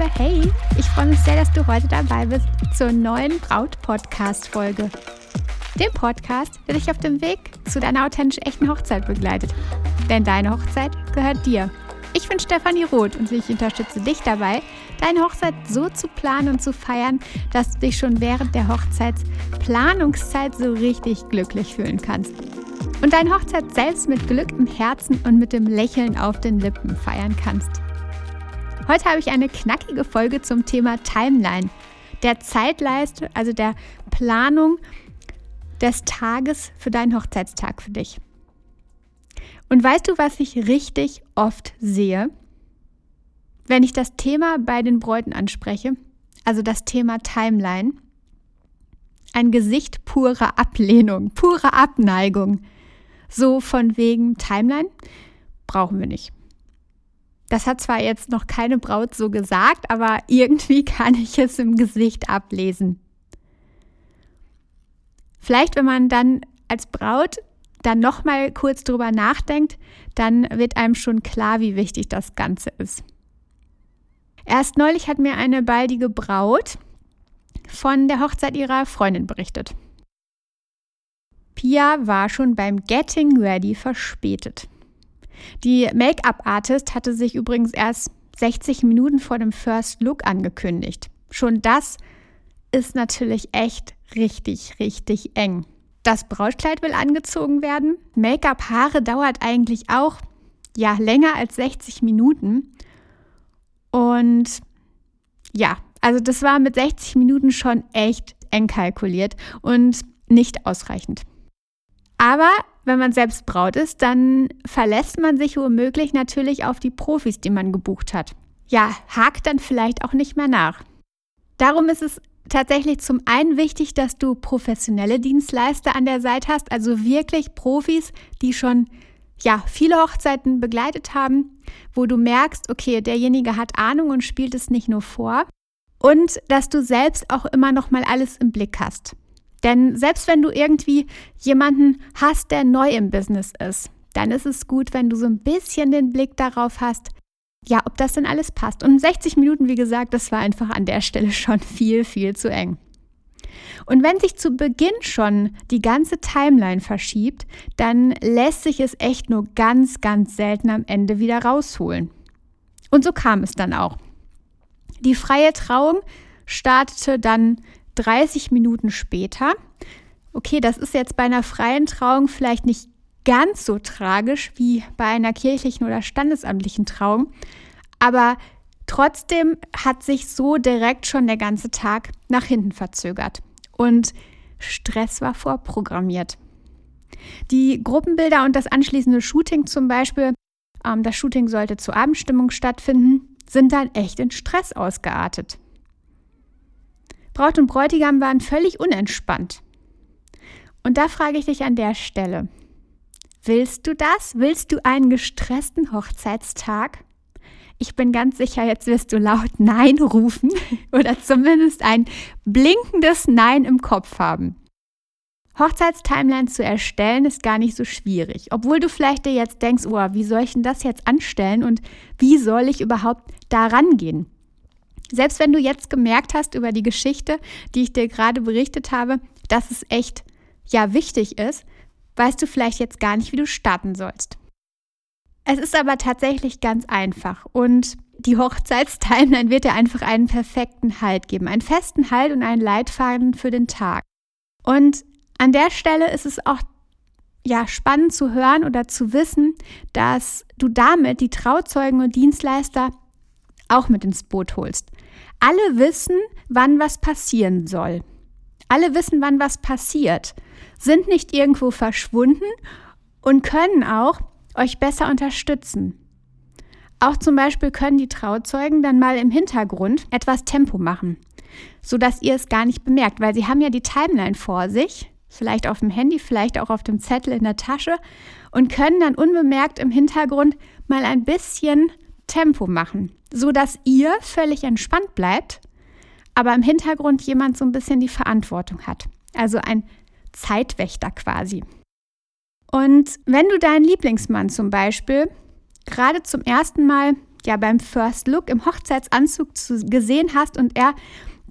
Liebe, hey! Ich freue mich sehr, dass du heute dabei bist zur neuen Braut-Podcast-Folge. Dem Podcast, der dich auf dem Weg zu deiner authentisch echten Hochzeit begleitet. Denn deine Hochzeit gehört dir. Ich bin Stefanie Roth und ich unterstütze dich dabei, deine Hochzeit so zu planen und zu feiern, dass du dich schon während der Hochzeitsplanungszeit so richtig glücklich fühlen kannst. Und deine Hochzeit selbst mit Glück im Herzen und mit dem Lächeln auf den Lippen feiern kannst. Heute habe ich eine knackige Folge zum Thema Timeline, der Zeitleiste, also der Planung des Tages für deinen Hochzeitstag für dich. Und weißt du, was ich richtig oft sehe? Wenn ich das Thema bei den Bräuten anspreche, also das Thema Timeline, ein Gesicht purer Ablehnung, purer Abneigung. So von wegen Timeline brauchen wir nicht. Das hat zwar jetzt noch keine Braut so gesagt, aber irgendwie kann ich es im Gesicht ablesen. Vielleicht, wenn man dann als Braut dann noch mal kurz drüber nachdenkt, dann wird einem schon klar, wie wichtig das Ganze ist. Erst neulich hat mir eine baldige Braut von der Hochzeit ihrer Freundin berichtet. Pia war schon beim Getting Ready verspätet. Die Make-up-Artist hatte sich übrigens erst 60 Minuten vor dem First Look angekündigt. Schon das ist natürlich echt richtig, richtig eng. Das Brautkleid will angezogen werden. Make-up, Haare dauert eigentlich auch ja länger als 60 Minuten. Und ja, also das war mit 60 Minuten schon echt eng kalkuliert und nicht ausreichend. Aber wenn man selbst Braut ist, dann verlässt man sich womöglich natürlich auf die Profis, die man gebucht hat. Ja, hakt dann vielleicht auch nicht mehr nach. Darum ist es tatsächlich zum einen wichtig, dass du professionelle Dienstleister an der Seite hast, also wirklich Profis, die schon ja, viele Hochzeiten begleitet haben, wo du merkst, okay, derjenige hat Ahnung und spielt es nicht nur vor und dass du selbst auch immer noch mal alles im Blick hast. Denn selbst wenn du irgendwie jemanden hast, der neu im Business ist, dann ist es gut, wenn du so ein bisschen den Blick darauf hast, ja, ob das denn alles passt. Und 60 Minuten, wie gesagt, das war einfach an der Stelle schon viel, viel zu eng. Und wenn sich zu Beginn schon die ganze Timeline verschiebt, dann lässt sich es echt nur ganz, ganz selten am Ende wieder rausholen. Und so kam es dann auch. Die freie Trauung startete dann 30 Minuten später. Okay, das ist jetzt bei einer freien Trauung vielleicht nicht ganz so tragisch wie bei einer kirchlichen oder standesamtlichen Trauung, aber trotzdem hat sich so direkt schon der ganze Tag nach hinten verzögert und Stress war vorprogrammiert. Die Gruppenbilder und das anschließende Shooting zum Beispiel, ähm, das Shooting sollte zur Abendstimmung stattfinden, sind dann echt in Stress ausgeartet. Braut und Bräutigam waren völlig unentspannt. Und da frage ich dich an der Stelle, willst du das? Willst du einen gestressten Hochzeitstag? Ich bin ganz sicher, jetzt wirst du laut Nein rufen oder zumindest ein blinkendes Nein im Kopf haben. Hochzeitstimeline zu erstellen ist gar nicht so schwierig. Obwohl du vielleicht dir jetzt denkst, oh, wie soll ich denn das jetzt anstellen und wie soll ich überhaupt da rangehen? Selbst wenn du jetzt gemerkt hast über die Geschichte, die ich dir gerade berichtet habe, dass es echt ja wichtig ist, weißt du vielleicht jetzt gar nicht, wie du starten sollst. Es ist aber tatsächlich ganz einfach und die Hochzeitstimeline wird dir einfach einen perfekten Halt geben, einen festen Halt und einen Leitfaden für den Tag. Und an der Stelle ist es auch ja spannend zu hören oder zu wissen, dass du damit die Trauzeugen und Dienstleister auch mit ins Boot holst. Alle wissen, wann was passieren soll. Alle wissen, wann was passiert, sind nicht irgendwo verschwunden und können auch euch besser unterstützen. Auch zum Beispiel können die Trauzeugen dann mal im Hintergrund etwas Tempo machen, sodass ihr es gar nicht bemerkt, weil sie haben ja die Timeline vor sich, vielleicht auf dem Handy, vielleicht auch auf dem Zettel in der Tasche und können dann unbemerkt im Hintergrund mal ein bisschen Tempo machen, so dass ihr völlig entspannt bleibt, aber im Hintergrund jemand so ein bisschen die Verantwortung hat. Also ein Zeitwächter quasi. Und wenn du deinen Lieblingsmann zum Beispiel gerade zum ersten Mal ja beim First Look im Hochzeitsanzug zu, gesehen hast und er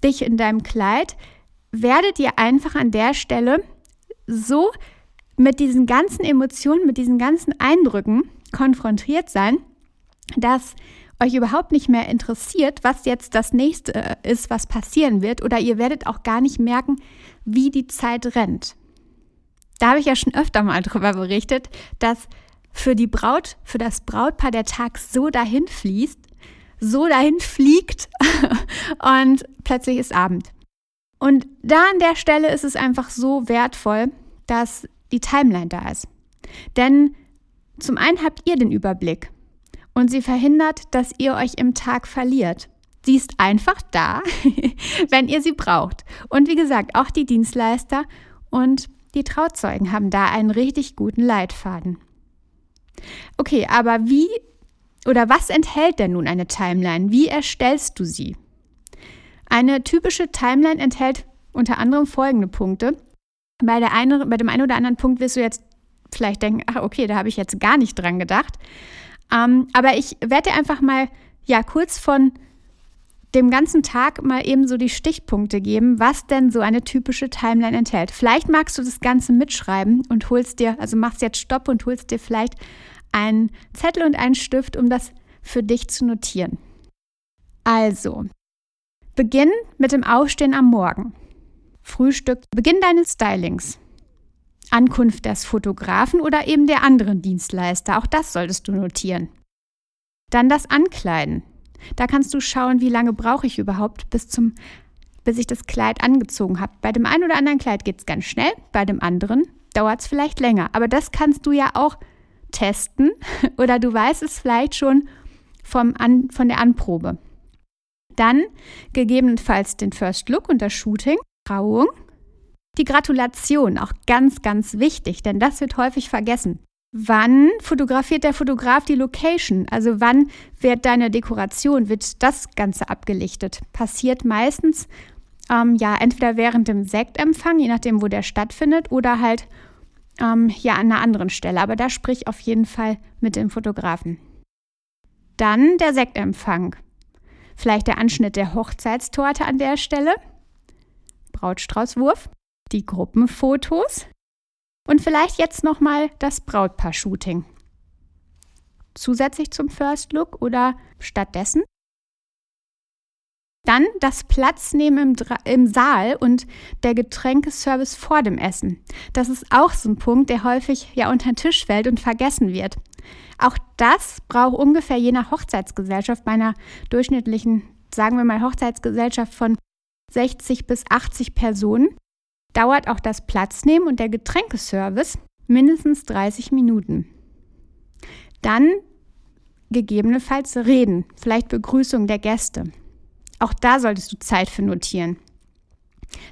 dich in deinem Kleid, werdet ihr einfach an der Stelle so mit diesen ganzen Emotionen, mit diesen ganzen Eindrücken konfrontiert sein, dass euch überhaupt nicht mehr interessiert, was jetzt das nächste äh, ist, was passieren wird, oder ihr werdet auch gar nicht merken, wie die Zeit rennt. Da habe ich ja schon öfter mal darüber berichtet, dass für die Braut, für das Brautpaar der Tag so dahin fließt, so dahin fliegt und plötzlich ist Abend. Und da an der Stelle ist es einfach so wertvoll, dass die Timeline da ist. Denn zum einen habt ihr den Überblick und sie verhindert, dass ihr euch im Tag verliert. Sie ist einfach da, wenn ihr sie braucht. Und wie gesagt, auch die Dienstleister und die Trauzeugen haben da einen richtig guten Leitfaden. Okay, aber wie oder was enthält denn nun eine Timeline? Wie erstellst du sie? Eine typische Timeline enthält unter anderem folgende Punkte. Bei, der eine, bei dem einen oder anderen Punkt wirst du jetzt vielleicht denken, ach okay, da habe ich jetzt gar nicht dran gedacht. Ähm, aber ich werde dir einfach mal ja kurz von dem ganzen Tag mal eben so die Stichpunkte geben, was denn so eine typische Timeline enthält. Vielleicht magst du das Ganze mitschreiben und holst dir, also machst jetzt Stopp und holst dir vielleicht einen Zettel und einen Stift, um das für dich zu notieren. Also, beginn mit dem Aufstehen am Morgen. Frühstück, Beginn deines Stylings. Ankunft des Fotografen oder eben der anderen Dienstleister, auch das solltest du notieren. Dann das Ankleiden. Da kannst du schauen, wie lange brauche ich überhaupt bis zum bis ich das Kleid angezogen habe. Bei dem einen oder anderen Kleid geht es ganz schnell, bei dem anderen dauert es vielleicht länger. Aber das kannst du ja auch testen oder du weißt es vielleicht schon vom An, von der Anprobe. Dann gegebenenfalls den First Look und das Shooting, Trauung. Die Gratulation, auch ganz, ganz wichtig, denn das wird häufig vergessen. Wann fotografiert der Fotograf die Location? Also wann wird deine Dekoration, wird das Ganze abgelichtet? Passiert meistens ähm, ja entweder während dem Sektempfang, je nachdem, wo der stattfindet, oder halt ähm, ja an einer anderen Stelle. Aber da sprich auf jeden Fall mit dem Fotografen. Dann der Sektempfang. Vielleicht der Anschnitt der Hochzeitstorte an der Stelle. Brautstraußwurf. Die Gruppenfotos. Und vielleicht jetzt nochmal das Brautpaar-Shooting. Zusätzlich zum First Look oder stattdessen? Dann das Platznehmen im, im, Saal und der Getränkeservice vor dem Essen. Das ist auch so ein Punkt, der häufig ja unter den Tisch fällt und vergessen wird. Auch das braucht ungefähr je nach Hochzeitsgesellschaft bei einer durchschnittlichen, sagen wir mal, Hochzeitsgesellschaft von 60 bis 80 Personen dauert auch das Platznehmen und der Getränkeservice mindestens 30 Minuten. Dann gegebenenfalls Reden, vielleicht Begrüßung der Gäste. Auch da solltest du Zeit für notieren,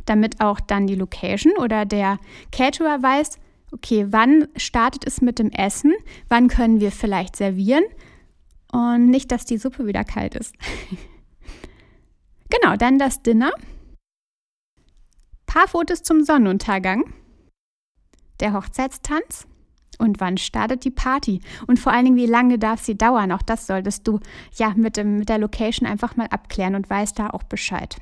damit auch dann die Location oder der Caterer weiß, okay, wann startet es mit dem Essen, wann können wir vielleicht servieren und nicht, dass die Suppe wieder kalt ist. genau, dann das Dinner paar Fotos zum Sonnenuntergang, der Hochzeitstanz und wann startet die Party und vor allen Dingen, wie lange darf sie dauern. Auch das solltest du ja mit, dem, mit der Location einfach mal abklären und weißt da auch Bescheid.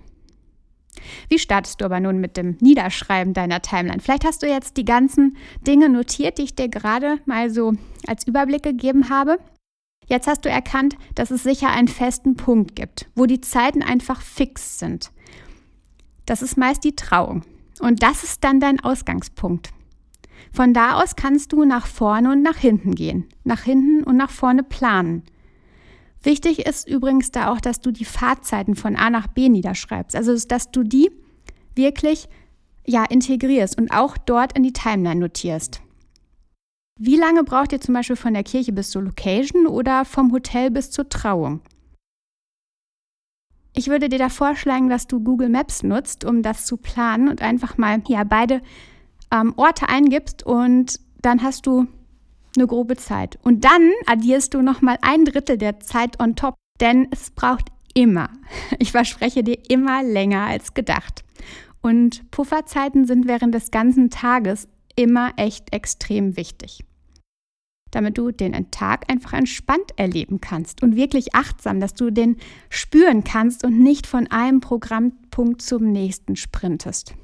Wie startest du aber nun mit dem Niederschreiben deiner Timeline? Vielleicht hast du jetzt die ganzen Dinge notiert, die ich dir gerade mal so als Überblick gegeben habe. Jetzt hast du erkannt, dass es sicher einen festen Punkt gibt, wo die Zeiten einfach fix sind. Das ist meist die Trauung. Und das ist dann dein Ausgangspunkt. Von da aus kannst du nach vorne und nach hinten gehen, nach hinten und nach vorne planen. Wichtig ist übrigens da auch, dass du die Fahrzeiten von A nach B niederschreibst, also dass du die wirklich ja integrierst und auch dort in die Timeline notierst. Wie lange braucht ihr zum Beispiel von der Kirche bis zur Location oder vom Hotel bis zur Trauung? Ich würde dir da vorschlagen, dass du Google Maps nutzt, um das zu planen und einfach mal ja, beide ähm, Orte eingibst und dann hast du eine grobe Zeit. Und dann addierst du nochmal ein Drittel der Zeit on top, denn es braucht immer, ich verspreche dir, immer länger als gedacht. Und Pufferzeiten sind während des ganzen Tages immer echt extrem wichtig. Damit du den Tag einfach entspannt erleben kannst und wirklich achtsam, dass du den spüren kannst und nicht von einem Programmpunkt zum nächsten sprintest.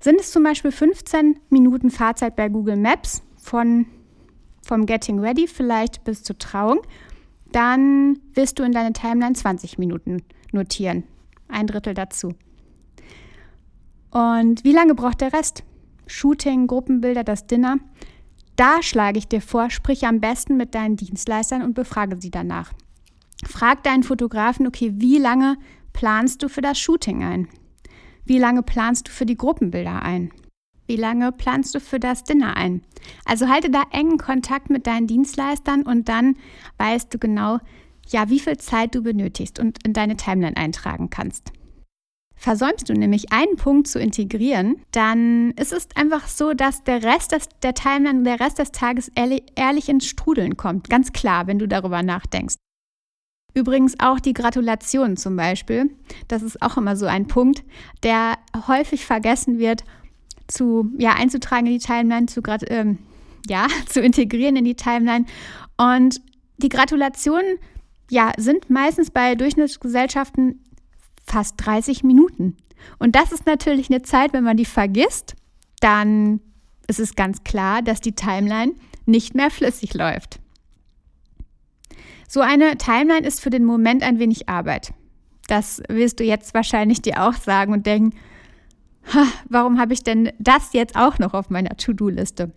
Sind es zum Beispiel 15 Minuten Fahrzeit bei Google Maps von, vom Getting Ready vielleicht bis zur Trauung, dann wirst du in deine Timeline 20 Minuten notieren. Ein Drittel dazu. Und wie lange braucht der Rest? Shooting, Gruppenbilder, das Dinner. Da schlage ich dir vor, sprich am besten mit deinen Dienstleistern und befrage sie danach. Frag deinen Fotografen, okay, wie lange planst du für das Shooting ein? Wie lange planst du für die Gruppenbilder ein? Wie lange planst du für das Dinner ein? Also halte da engen Kontakt mit deinen Dienstleistern und dann weißt du genau, ja, wie viel Zeit du benötigst und in deine Timeline eintragen kannst. Versäumst du nämlich einen Punkt zu integrieren, dann ist es einfach so, dass der Rest des, der Timeline, der Rest des Tages ehrlich, ehrlich ins Strudeln kommt. Ganz klar, wenn du darüber nachdenkst. Übrigens auch die Gratulation zum Beispiel. Das ist auch immer so ein Punkt, der häufig vergessen wird, zu, ja, einzutragen in die Timeline, zu, ähm, ja, zu integrieren in die Timeline. Und die Gratulationen ja, sind meistens bei Durchschnittsgesellschaften fast 30 Minuten. Und das ist natürlich eine Zeit, wenn man die vergisst, dann ist es ganz klar, dass die Timeline nicht mehr flüssig läuft. So eine Timeline ist für den Moment ein wenig Arbeit. Das wirst du jetzt wahrscheinlich dir auch sagen und denken, warum habe ich denn das jetzt auch noch auf meiner To-Do-Liste?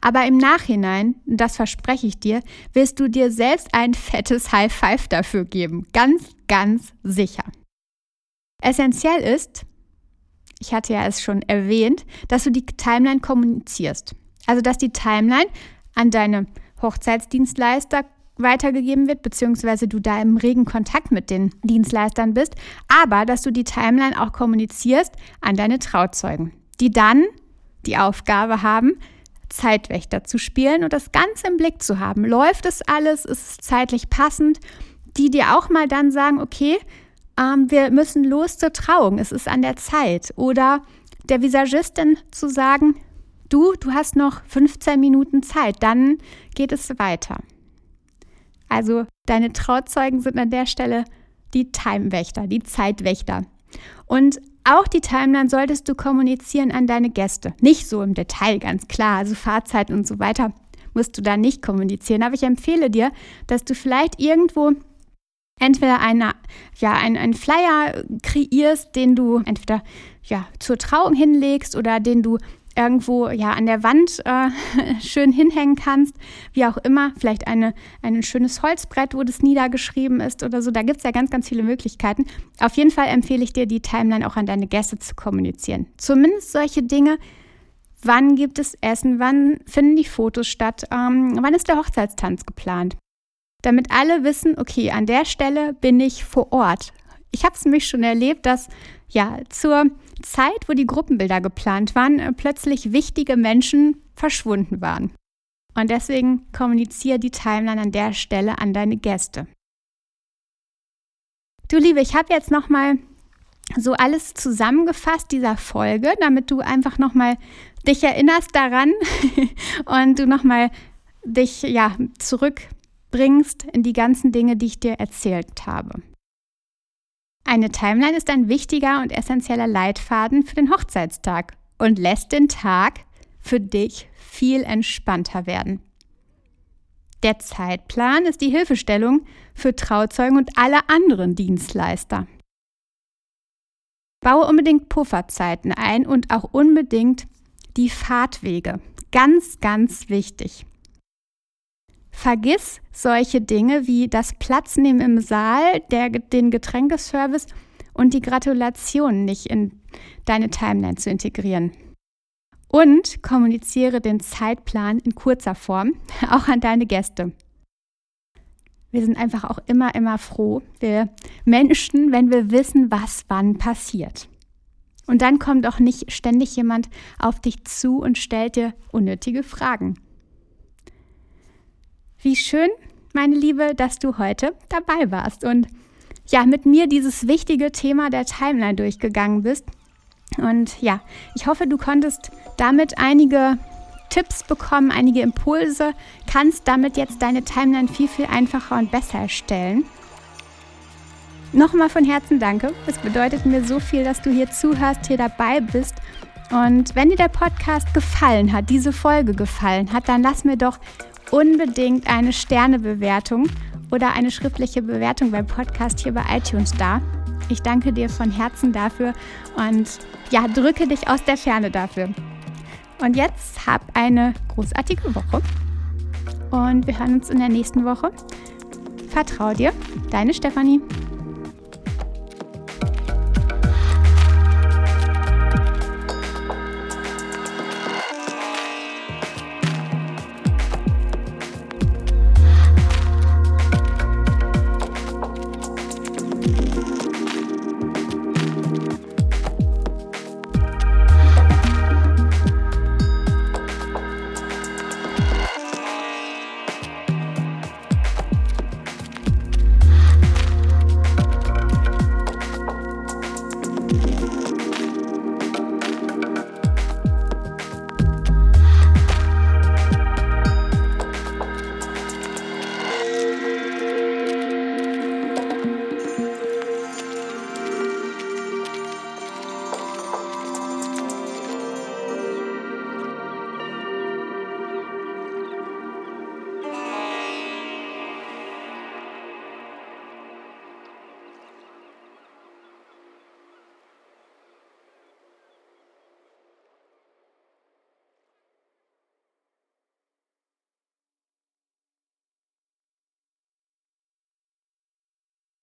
Aber im Nachhinein, das verspreche ich dir, wirst du dir selbst ein fettes High Five dafür geben. Ganz, ganz sicher. Essentiell ist, ich hatte ja es schon erwähnt, dass du die Timeline kommunizierst. Also, dass die Timeline an deine Hochzeitsdienstleister weitergegeben wird, beziehungsweise du da im regen Kontakt mit den Dienstleistern bist, aber dass du die Timeline auch kommunizierst an deine Trauzeugen, die dann die Aufgabe haben, Zeitwächter zu spielen und das Ganze im Blick zu haben. Läuft es alles? Ist es zeitlich passend? Die dir auch mal dann sagen, okay, ähm, wir müssen los zur Trauung, es ist an der Zeit. Oder der Visagistin zu sagen, du, du hast noch 15 Minuten Zeit, dann geht es weiter. Also deine Trauzeugen sind an der Stelle die Timewächter, die Zeitwächter. Und auch die Timeline solltest du kommunizieren an deine Gäste. Nicht so im Detail, ganz klar. Also Fahrzeiten und so weiter musst du da nicht kommunizieren. Aber ich empfehle dir, dass du vielleicht irgendwo entweder eine, ja, einen, einen Flyer kreierst, den du entweder ja, zur Trauung hinlegst oder den du irgendwo ja an der Wand äh, schön hinhängen kannst, wie auch immer, vielleicht eine, ein schönes Holzbrett, wo das niedergeschrieben ist oder so. Da gibt es ja ganz, ganz viele Möglichkeiten. Auf jeden Fall empfehle ich dir, die Timeline auch an deine Gäste zu kommunizieren. Zumindest solche Dinge. Wann gibt es Essen? Wann finden die Fotos statt? Ähm, wann ist der Hochzeitstanz geplant? Damit alle wissen, okay, an der Stelle bin ich vor Ort. Ich habe es nämlich schon erlebt, dass ja zur Zeit, wo die Gruppenbilder geplant waren, äh, plötzlich wichtige Menschen verschwunden waren. Und deswegen kommuniziere die Timeline an der Stelle an deine Gäste. Du Liebe, ich habe jetzt noch mal so alles zusammengefasst dieser Folge, damit du einfach noch mal dich erinnerst daran und du noch mal dich ja zurück bringst in die ganzen Dinge, die ich dir erzählt habe. Eine Timeline ist ein wichtiger und essentieller Leitfaden für den Hochzeitstag und lässt den Tag für dich viel entspannter werden. Der Zeitplan ist die Hilfestellung für Trauzeugen und alle anderen Dienstleister. Baue unbedingt Pufferzeiten ein und auch unbedingt die Fahrtwege. Ganz, ganz wichtig. Vergiss solche Dinge wie das Platznehmen im Saal, der, den Getränkeservice und die Gratulation nicht in deine Timeline zu integrieren. Und kommuniziere den Zeitplan in kurzer Form auch an deine Gäste. Wir sind einfach auch immer, immer froh, wir Menschen, wenn wir wissen, was wann passiert. Und dann kommt auch nicht ständig jemand auf dich zu und stellt dir unnötige Fragen. Wie schön, meine Liebe, dass du heute dabei warst und ja, mit mir dieses wichtige Thema der Timeline durchgegangen bist. Und ja, ich hoffe, du konntest damit einige Tipps bekommen, einige Impulse, kannst damit jetzt deine Timeline viel, viel einfacher und besser erstellen. Nochmal von Herzen danke. Es bedeutet mir so viel, dass du hier zuhörst, hier dabei bist. Und wenn dir der Podcast gefallen hat, diese Folge gefallen hat, dann lass mir doch unbedingt eine Sternebewertung oder eine schriftliche Bewertung beim Podcast hier bei iTunes da. Ich danke dir von Herzen dafür und ja, drücke dich aus der Ferne dafür. Und jetzt hab eine großartige Woche und wir hören uns in der nächsten Woche. Vertrau dir, deine Stefanie.